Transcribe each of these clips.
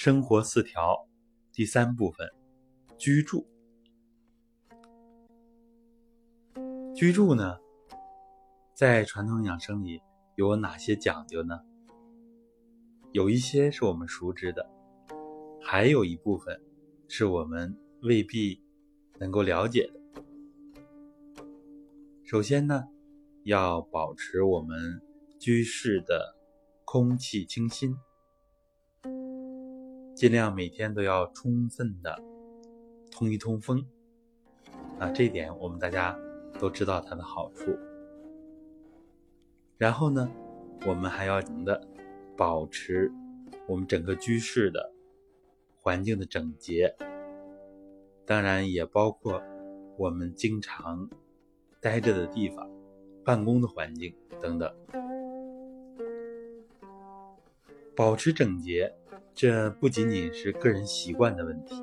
生活四条第三部分：居住。居住呢，在传统养生里有哪些讲究呢？有一些是我们熟知的，还有一部分是我们未必能够了解的。首先呢，要保持我们居室的空气清新。尽量每天都要充分的通一通风，啊，这一点我们大家都知道它的好处。然后呢，我们还要的保持我们整个居室的环境的整洁，当然也包括我们经常待着的地方、办公的环境等等，保持整洁。这不仅仅是个人习惯的问题，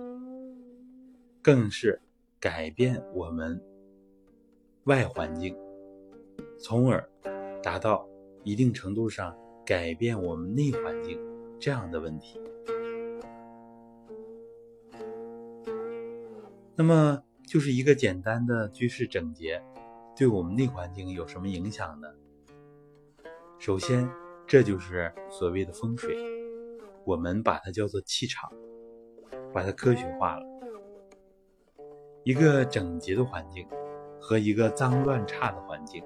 更是改变我们外环境，从而达到一定程度上改变我们内环境这样的问题。那么，就是一个简单的居室整洁，对我们内环境有什么影响呢？首先，这就是所谓的风水。我们把它叫做气场，把它科学化了。一个整洁的环境和一个脏乱差的环境，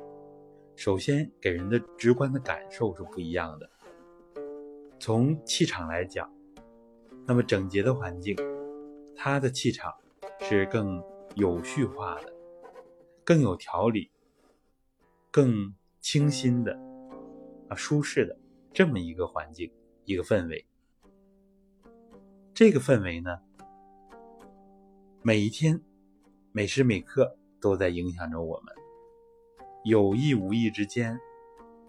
首先给人的直观的感受是不一样的。从气场来讲，那么整洁的环境，它的气场是更有序化的，更有条理，更清新的啊，舒适的这么一个环境，一个氛围。这个氛围呢，每一天、每时每刻都在影响着我们，有意无意之间，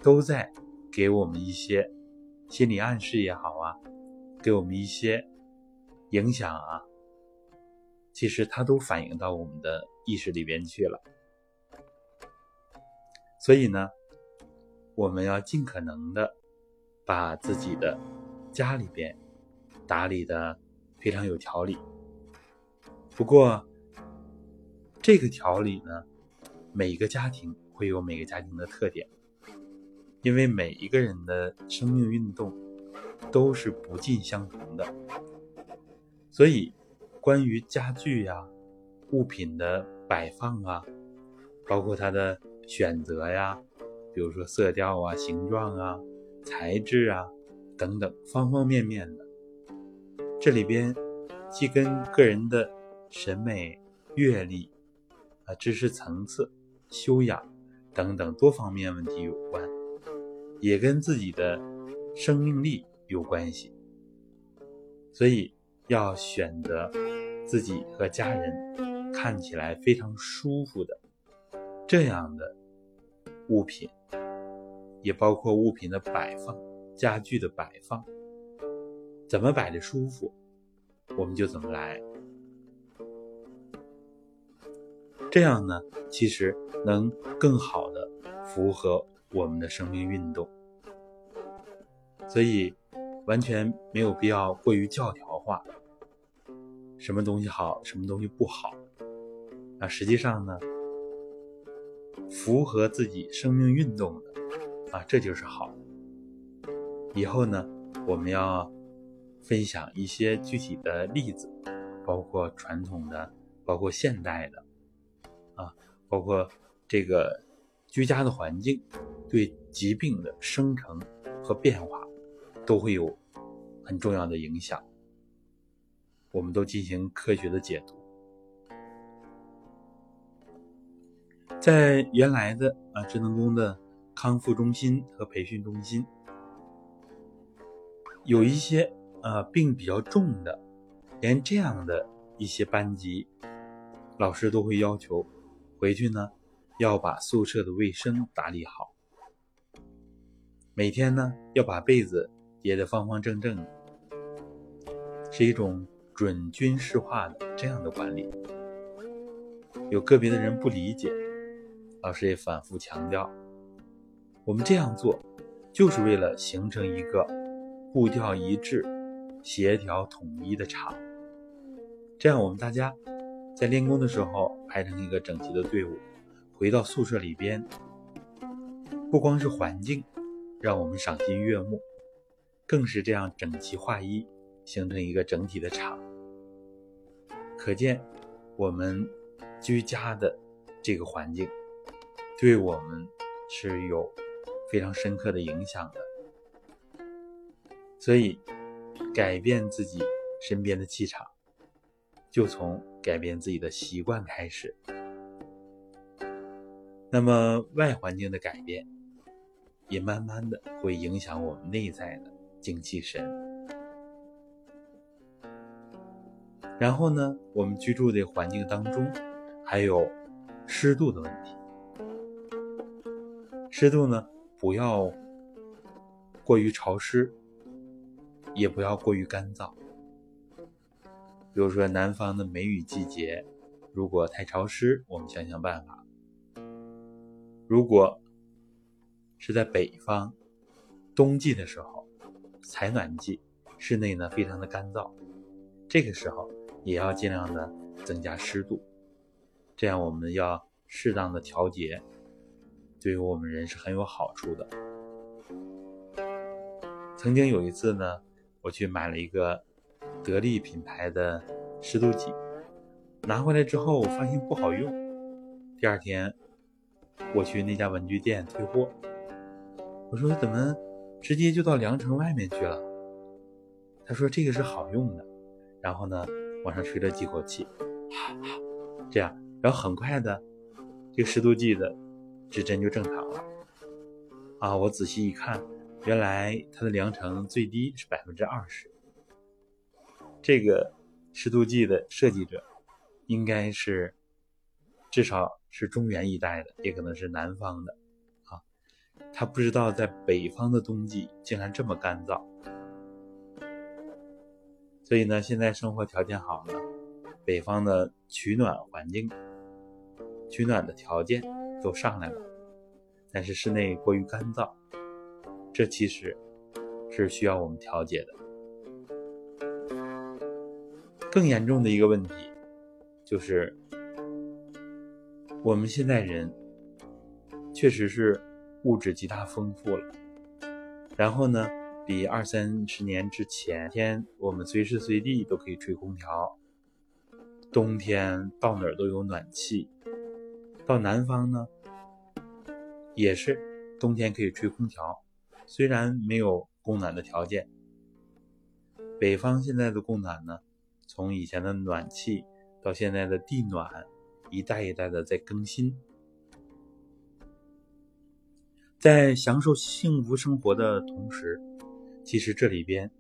都在给我们一些心理暗示也好啊，给我们一些影响啊。其实它都反映到我们的意识里边去了。所以呢，我们要尽可能的把自己的家里边。打理的非常有条理，不过这个条理呢，每个家庭会有每个家庭的特点，因为每一个人的生命运动都是不尽相同的，所以关于家具呀、物品的摆放啊，包括它的选择呀，比如说色调啊、形状啊、材质啊等等方方面面的。这里边既跟个人的审美、阅历、啊知识层次、修养等等多方面问题有关，也跟自己的生命力有关系。所以要选择自己和家人看起来非常舒服的这样的物品，也包括物品的摆放、家具的摆放。怎么摆的舒服，我们就怎么来。这样呢，其实能更好的符合我们的生命运动。所以，完全没有必要过于教条化，什么东西好，什么东西不好。啊，实际上呢，符合自己生命运动的，啊，这就是好。以后呢，我们要。分享一些具体的例子，包括传统的，包括现代的，啊，包括这个居家的环境对疾病的生成和变化都会有很重要的影响。我们都进行科学的解读。在原来的啊智能宫的康复中心和培训中心，有一些。呃，病比较重的，连这样的一些班级，老师都会要求回去呢，要把宿舍的卫生打理好，每天呢要把被子叠得方方正正，是一种准军事化的这样的管理。有个别的人不理解，老师也反复强调，我们这样做就是为了形成一个步调一致。协调统一的场。这样，我们大家在练功的时候排成一个整齐的队伍，回到宿舍里边，不光是环境让我们赏心悦目，更是这样整齐划一，形成一个整体的场。可见，我们居家的这个环境对我们是有非常深刻的影响的。所以，改变自己身边的气场，就从改变自己的习惯开始。那么，外环境的改变，也慢慢的会影响我们内在的精气神。然后呢，我们居住的环境当中，还有湿度的问题。湿度呢，不要过于潮湿，也不要过于干燥。比如说南方的梅雨季节，如果太潮湿，我们想想办法；如果是在北方，冬季的时候，采暖季，室内呢非常的干燥，这个时候。也要尽量的增加湿度，这样我们要适当的调节，对于我们人是很有好处的。曾经有一次呢，我去买了一个得力品牌的湿度计，拿回来之后我发现不好用。第二天我去那家文具店退货，我说怎么直接就到凉城外面去了？他说这个是好用的，然后呢。往上吹了几口气，这样，然后很快的，这个湿度计的指针就正常了。啊，我仔细一看，原来它的量程最低是百分之二十。这个湿度计的设计者，应该是至少是中原一带的，也可能是南方的。啊，他不知道在北方的冬季竟然这么干燥。所以呢，现在生活条件好了，北方的取暖环境、取暖的条件都上来了，但是室内过于干燥，这其实是需要我们调节的。更严重的一个问题就是，我们现在人确实是物质极大丰富了，然后呢？比二三十年之前，天我们随时随地都可以吹空调，冬天到哪儿都有暖气。到南方呢，也是冬天可以吹空调，虽然没有供暖的条件。北方现在的供暖呢，从以前的暖气到现在的地暖，一代一代的在更新。在享受幸福生活的同时。其实这里边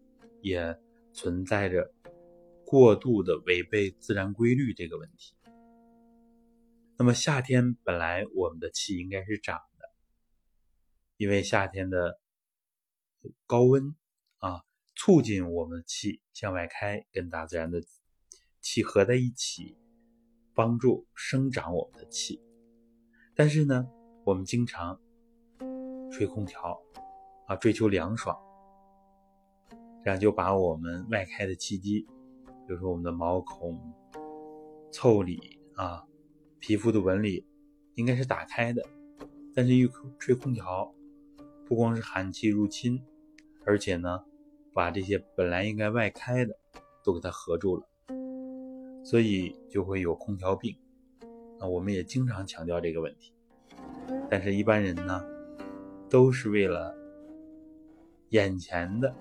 也存在着过度的违背自然规律这个问题。那么夏天本来我们的气应该是涨的，因为夏天的高温啊，促进我们的气向外开，跟大自然的气合在一起，帮助生长我们的气。但是呢，我们经常吹空调啊，追求凉爽。这样就把我们外开的气机，比如说我们的毛孔、腠理啊、皮肤的纹理，应该是打开的。但是，一吹空调，不光是寒气入侵，而且呢，把这些本来应该外开的，都给它合住了，所以就会有空调病。那我们也经常强调这个问题。但是，一般人呢，都是为了眼前的。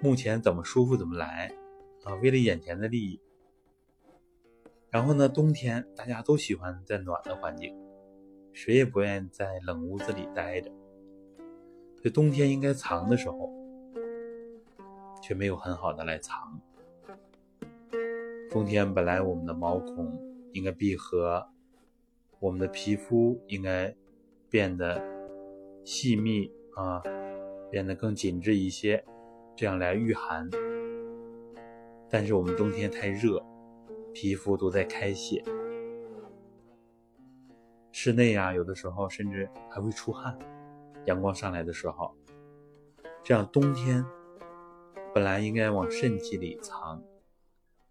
目前怎么舒服怎么来，啊，为了眼前的利益。然后呢，冬天大家都喜欢在暖的环境，谁也不愿意在冷屋子里待着。这冬天应该藏的时候，却没有很好的来藏。冬天本来我们的毛孔应该闭合，我们的皮肤应该变得细密啊，变得更紧致一些。这样来御寒，但是我们冬天太热，皮肤都在开血，室内啊，有的时候甚至还会出汗。阳光上来的时候，这样冬天本来应该往肾气里藏，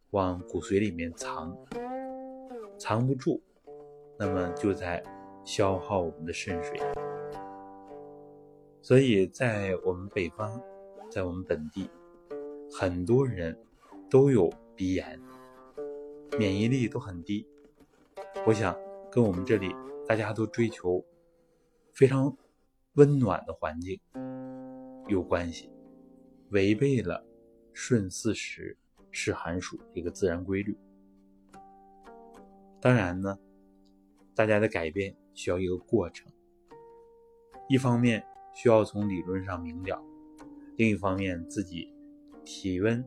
往骨髓里面藏，藏不住，那么就在消耗我们的肾水。所以在我们北方，在我们本地，很多人都有鼻炎，免疫力都很低。我想跟我们这里大家都追求非常温暖的环境有关系，违背了顺四时、是寒暑这个自然规律。当然呢，大家的改变需要一个过程，一方面需要从理论上明了，另一方面自己体温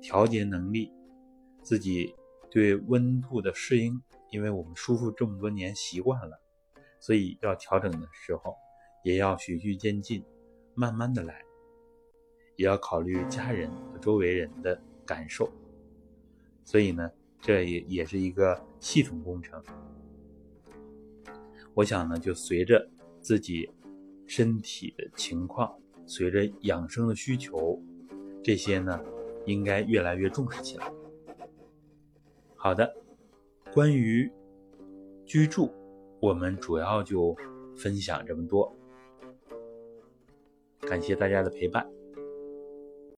调节能力，自己对温度的适应。因为我们舒服这么多年习惯了，所以要调整的时候，也要循序渐进，慢慢的来，也要考虑家人和周围人的感受。所以呢，这也也是一个系统工程。我想呢，就随着自己身体的情况，随着养生的需求，这些呢，应该越来越重视起来。好的。关于居住，我们主要就分享这么多。感谢大家的陪伴。